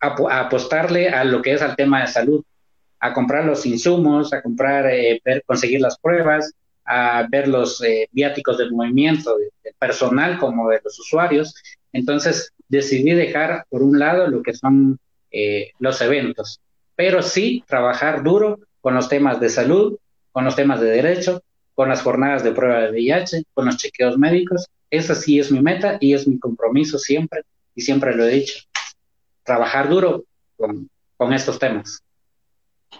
a, apostarle a lo que es al tema de salud, a comprar los insumos, a comprar, eh, conseguir las pruebas, a ver los eh, viáticos del movimiento, del personal como de los usuarios. Entonces decidí dejar por un lado lo que son eh, los eventos, pero sí trabajar duro con los temas de salud, con los temas de derecho, con las jornadas de prueba de VIH, con los chequeos médicos. Esa sí es mi meta y es mi compromiso siempre, y siempre lo he dicho trabajar duro con, estos temas.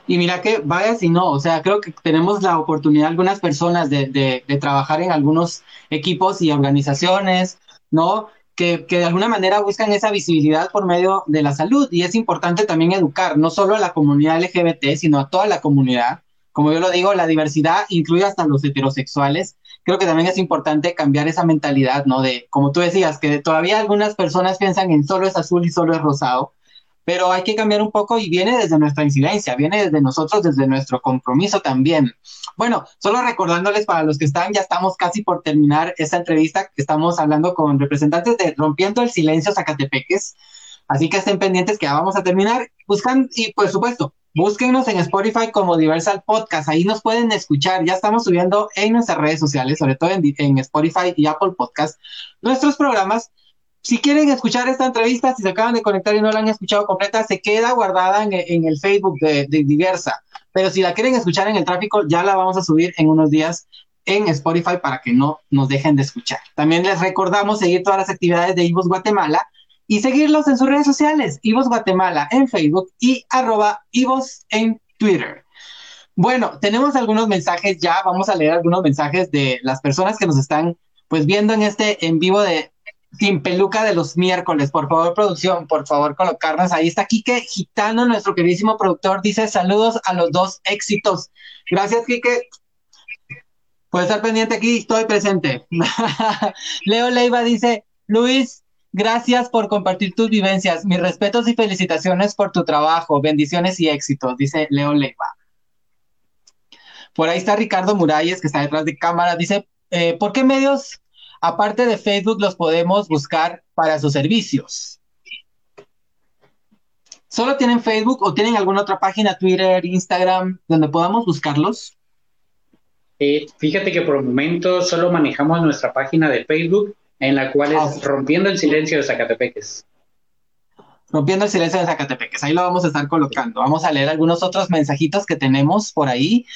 Y mira que vaya si no, o sea, creo que tenemos la oportunidad algunas personas de, trabajar en algunos equipos y organizaciones, ¿no? Que, de alguna manera buscan esa visibilidad por medio de la salud y es importante también educar no solo a la comunidad LGBT, sino a toda la comunidad. Como yo lo digo, la diversidad incluye hasta los heterosexuales. Creo que también es importante cambiar esa mentalidad, ¿no? De, como tú decías, que todavía algunas personas piensan en solo es azul y solo es rosado pero hay que cambiar un poco y viene desde nuestra incidencia, viene desde nosotros, desde nuestro compromiso también. Bueno, solo recordándoles para los que están, ya estamos casi por terminar esta entrevista, estamos hablando con representantes de Rompiendo el Silencio Zacatepeques, así que estén pendientes que ya vamos a terminar. Buscan, y por supuesto, búsquenos en Spotify como Diversal Podcast, ahí nos pueden escuchar, ya estamos subiendo en nuestras redes sociales, sobre todo en, Spotify y Apple Podcast, nuestros programas si quieren escuchar esta entrevista, si se acaban de conectar y no la han escuchado completa, se queda guardada en, el Facebook de, Diversa. Pero si la quieren escuchar en el tráfico, ya la vamos a subir en unos días en Spotify para que no nos dejen de escuchar. También les recordamos seguir todas las actividades de Ivos Guatemala y seguirlos en sus redes sociales, Ivos Guatemala en Facebook y arroba Ivos en Twitter. Bueno, tenemos algunos mensajes ya, vamos a leer algunos mensajes de las personas que nos están pues viendo en este en vivo de sin peluca de los miércoles. Por favor, producción, por favor, colocarnos. Ahí está Quique Gitano, nuestro queridísimo productor. Dice saludos a los dos éxitos. Gracias, Quique. Puede estar pendiente aquí, estoy presente. Leo Leiva dice, Luis, gracias por compartir tus vivencias. Mis respetos y felicitaciones por tu trabajo. Bendiciones y éxitos, dice Leo Leiva. Por ahí está Ricardo Muralles, que está detrás de cámara. Dice, eh, ¿por qué medios Aparte de Facebook, los podemos buscar para sus servicios. ¿Solo tienen Facebook o tienen alguna otra página, Twitter, Instagram, donde podamos buscarlos? Eh, fíjate que por el momento solo manejamos nuestra página de Facebook, en la cual es ah. Rompiendo el Silencio de Zacatepeques. Rompiendo el silencio de Zacatepeques. Ahí lo vamos a estar colocando. Vamos a leer algunos otros mensajitos que tenemos por ahí.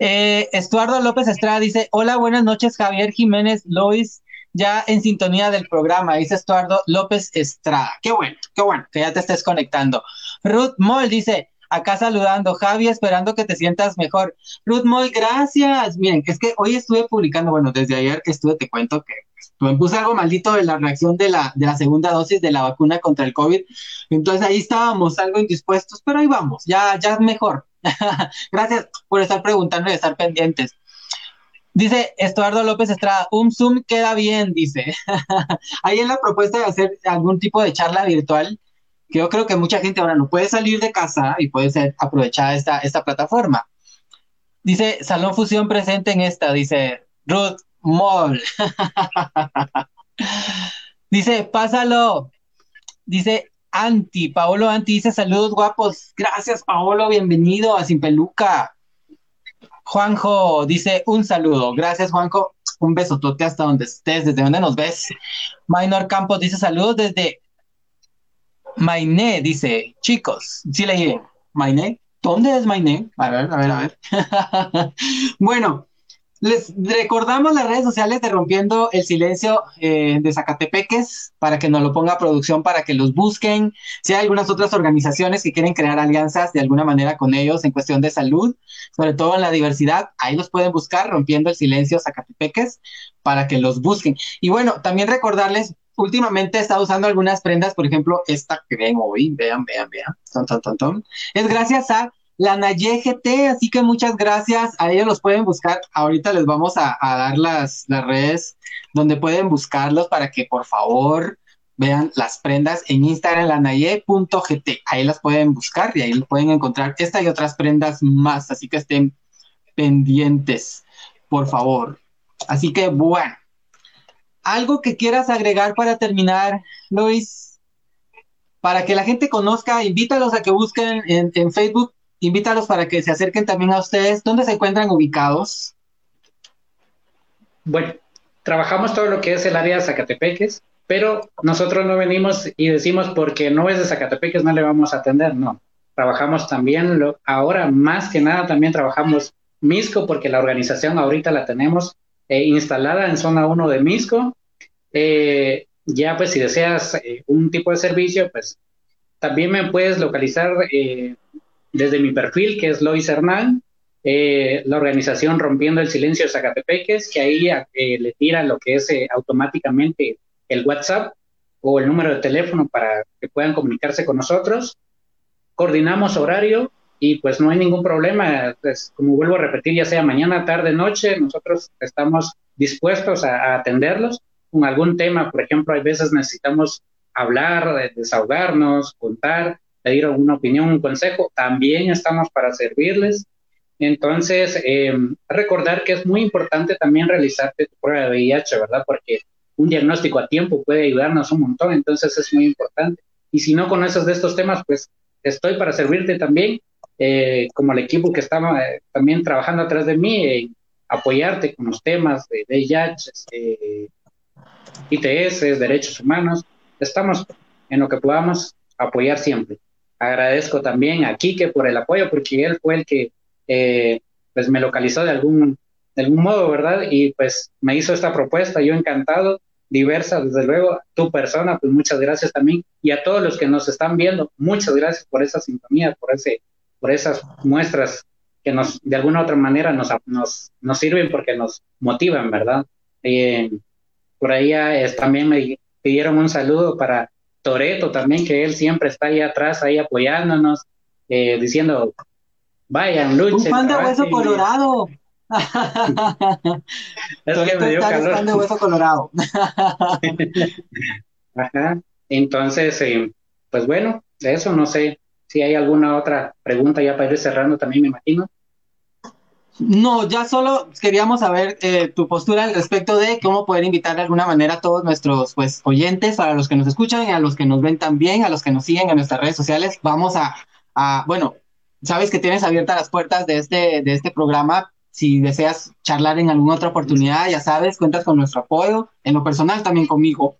Eh, Estuardo López Estrada dice: Hola, buenas noches, Javier Jiménez, Lois, ya en sintonía del programa. Dice Estuardo López Estrada. Qué bueno, qué bueno que ya te estés conectando. Ruth Moll dice: acá saludando, Javi, esperando que te sientas mejor. Ruth Moll, gracias. Miren, es que hoy estuve publicando, bueno, desde ayer que estuve, te cuento que me puse algo maldito de la reacción de la, de la segunda dosis de la vacuna contra el COVID. Entonces ahí estábamos algo indispuestos, pero ahí vamos, ya, ya mejor. Gracias por estar preguntando y estar pendientes. Dice Estuardo López Estrada, un Zoom queda bien, dice. ahí en la propuesta de hacer algún tipo de charla virtual, que yo creo que mucha gente ahora no puede salir de casa y puede ser aprovechada esta, esta plataforma. Dice Salón Fusión presente en esta, dice Ruth, Mall. dice, pásalo. Dice Anti, Paolo Anti dice saludos guapos. Gracias, Paolo, bienvenido a Sin Peluca. Juanjo dice un saludo. Gracias, Juanjo. Un besotote hasta donde estés, desde donde nos ves. Minor Campos dice saludos desde Mainé, dice chicos. Sí le Mainé. ¿Dónde es Mainé? A ver, a ver, a ver. bueno, les recordamos las redes sociales de Rompiendo el Silencio eh, de Zacatepeques para que nos lo ponga a producción, para que los busquen. Si hay algunas otras organizaciones que quieren crear alianzas de alguna manera con ellos en cuestión de salud, sobre todo en la diversidad, ahí los pueden buscar, Rompiendo el Silencio Zacatepeques, para que los busquen. Y bueno, también recordarles, últimamente he estado usando algunas prendas, por ejemplo, esta que ven hoy, vean, vean, vean, ton, ton, ton, ton. es gracias a la Naye GT, así que muchas gracias. A ellos los pueden buscar. Ahorita les vamos a, dar las, las, redes donde pueden buscarlos para que por favor vean las prendas en Instagram, lanaye.gt. Ahí las pueden buscar y ahí pueden encontrar esta y otras prendas más. Así que estén pendientes, por favor. Así que bueno. ¿Algo que quieras agregar para terminar, Luis? Para que la gente conozca, invítalos a que busquen en, en Facebook invítalos para que se acerquen también a ustedes. ¿Dónde se encuentran ubicados? Bueno, trabajamos todo lo que es el área de Zacatepeques, pero nosotros no venimos y decimos porque no es de Zacatepeques no le vamos a atender, no. Trabajamos también, lo, ahora más que nada también trabajamos Misco porque la organización ahorita la tenemos eh, instalada en zona 1 de Misco. Eh, ya pues si deseas eh, un tipo de servicio, pues también me puedes localizar desde mi perfil, que es Lois Hernán, eh, la organización Rompiendo el Silencio de Zacatepeques, que ahí eh, le tira lo que es eh, automáticamente el WhatsApp o el número de teléfono para que puedan comunicarse con nosotros. Coordinamos horario y pues no hay ningún problema. Pues, como vuelvo a repetir, ya sea mañana, tarde, noche, nosotros estamos dispuestos a, a atenderlos con algún tema. Por ejemplo, hay veces necesitamos hablar, desahogarnos, contar pedir alguna opinión, un consejo, también estamos para servirles. Entonces, eh, recordar que es muy importante también realizarte tu prueba de VIH, ¿verdad? Porque un diagnóstico a tiempo puede ayudarnos un montón, entonces es muy importante. Y si no conoces de estos temas, pues estoy para servirte también, eh, como el equipo que está eh, también trabajando atrás de mí, apoyarte con los temas de VIH, ITS, derechos humanos. Estamos en lo que podamos apoyar siempre agradezco también a Quique por el apoyo, porque él fue el que eh, pues me localizó de algún, de algún modo, ¿verdad? Y pues me hizo esta propuesta, yo encantado, diversa, desde luego, tu persona, pues muchas gracias también, y a todos los que nos están viendo, muchas gracias por esa sintonía, por, ese, por esas muestras que nos, de alguna u otra manera nos, nos, nos sirven porque nos motivan, ¿verdad? Eh, por ahí también me pidieron un saludo para Toreto también, que él siempre está ahí atrás, ahí apoyándonos, eh, diciendo, vayan, luchen. Un fan de hueso colorado. es que me dio calor. fan de hueso colorado. Ajá. Entonces, eh, pues bueno, de eso no sé si hay alguna otra pregunta ya para ir cerrando también, me imagino. No, ya solo queríamos saber eh, tu postura al respecto de cómo poder invitar de alguna manera a todos nuestros pues oyentes, a los que nos escuchan y a los que nos ven también, a los que nos siguen en nuestras redes sociales. Vamos a, a bueno, sabes que tienes abiertas las puertas de este, de este programa. Si deseas charlar en alguna otra oportunidad, ya sabes, cuentas con nuestro apoyo, en lo personal también conmigo.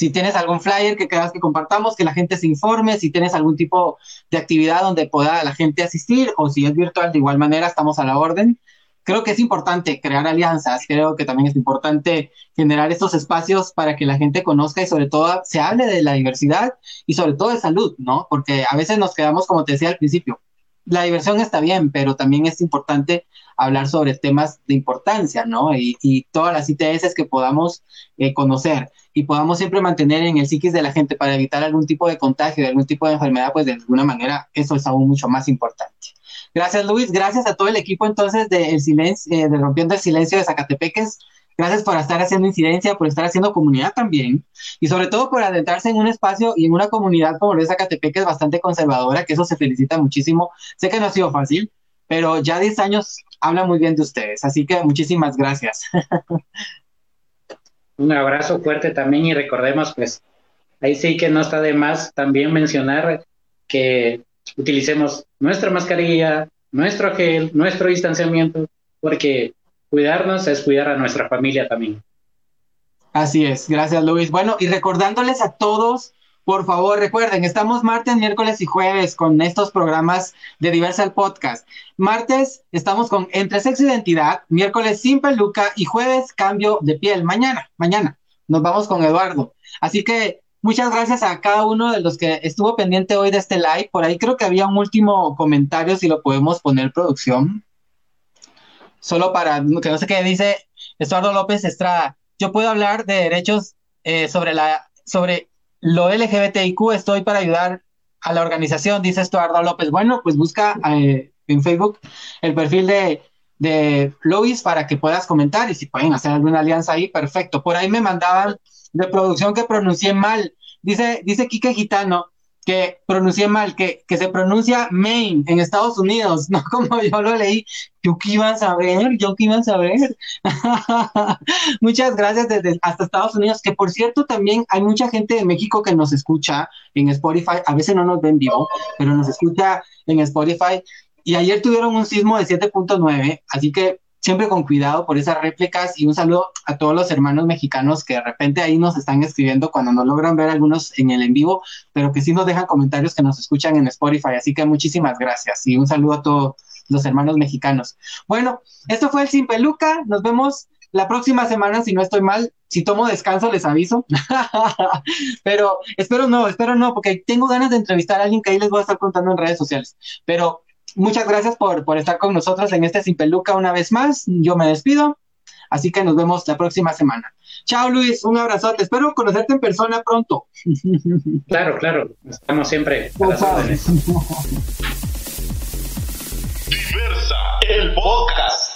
Si tienes algún flyer que quieras que compartamos, que la gente se informe, si tienes algún tipo de actividad donde pueda la gente asistir o si es virtual, de igual manera estamos a la orden. Creo que es importante crear alianzas, creo que también es importante generar estos espacios para que la gente conozca y sobre todo se hable de la diversidad y sobre todo de salud, ¿no? Porque a veces nos quedamos, como te decía al principio, la diversión está bien, pero también es importante hablar sobre temas de importancia, ¿no? Y, todas las ITS que podamos eh, conocer y podamos siempre mantener en el psiquis de la gente para evitar algún tipo de contagio, algún tipo de enfermedad, pues de alguna manera eso es aún mucho más importante. Gracias Luis, gracias a todo el equipo entonces de, el silencio, eh, de Rompiendo el Silencio de Zacatepeques. Gracias por estar haciendo incidencia, por estar haciendo comunidad también y sobre todo por adentrarse en un espacio y en una comunidad como lo es Zacatepeques bastante conservadora, que eso se felicita muchísimo. Sé que no ha sido fácil, pero ya 10 años habla muy bien de ustedes, así que muchísimas gracias. Un abrazo fuerte también y recordemos, pues, ahí sí que no está de más también mencionar que utilicemos nuestra mascarilla, nuestro gel, nuestro distanciamiento, porque cuidarnos es cuidar a nuestra familia también. Así es, gracias Luis. Bueno, y recordándoles a todos por favor, recuerden, estamos martes, miércoles y jueves con estos programas de Diversal Podcast. Martes estamos con Entre Sexo e Identidad, miércoles Sin Peluca y jueves Cambio de Piel. Mañana, mañana nos vamos con Eduardo. Así que muchas gracias a cada uno de los que estuvo pendiente hoy de este live. Por ahí creo que había un último comentario, si lo podemos poner producción. Solo para que no sé qué dice Eduardo López Estrada. Yo puedo hablar de derechos eh, sobre la sobre lo LGBTIQ, estoy para ayudar a la organización, dice Estuardo López. Bueno, pues busca eh, en Facebook el perfil de, de Lois para que puedas comentar y si pueden hacer alguna alianza ahí, perfecto. Por ahí me mandaban de producción que pronuncié mal. Dice, dice Kike Gitano que pronuncié mal, que, que se pronuncia Maine en Estados Unidos, no como yo lo leí. Yo qué iba a saber, yo qué iba a saber. Muchas gracias desde hasta Estados Unidos, que por cierto también hay mucha gente de México que nos escucha en Spotify, a veces no nos ven vivo, pero nos escucha en Spotify. Y ayer tuvieron un sismo de 7.9, así que siempre con cuidado por esas réplicas y un saludo a todos los hermanos mexicanos que de repente ahí nos están escribiendo cuando no logran ver algunos en el en vivo, pero que sí nos dejan comentarios que nos escuchan en Spotify. Así que muchísimas gracias y un saludo a todos los hermanos mexicanos. Bueno, esto fue el Sin Peluca. Nos vemos la próxima semana, si no estoy mal. Si tomo descanso, les aviso. pero espero no, espero no, porque tengo ganas de entrevistar a alguien que ahí les voy a estar contando en redes sociales. Pero muchas gracias por, por estar con nosotros en este Sin Peluca una vez más. Yo me despido. Así que nos vemos la próxima semana. Chao Luis, un abrazote. Espero conocerte en persona pronto. Claro, claro. Estamos siempre a las órdenes. Diversa, el podcast.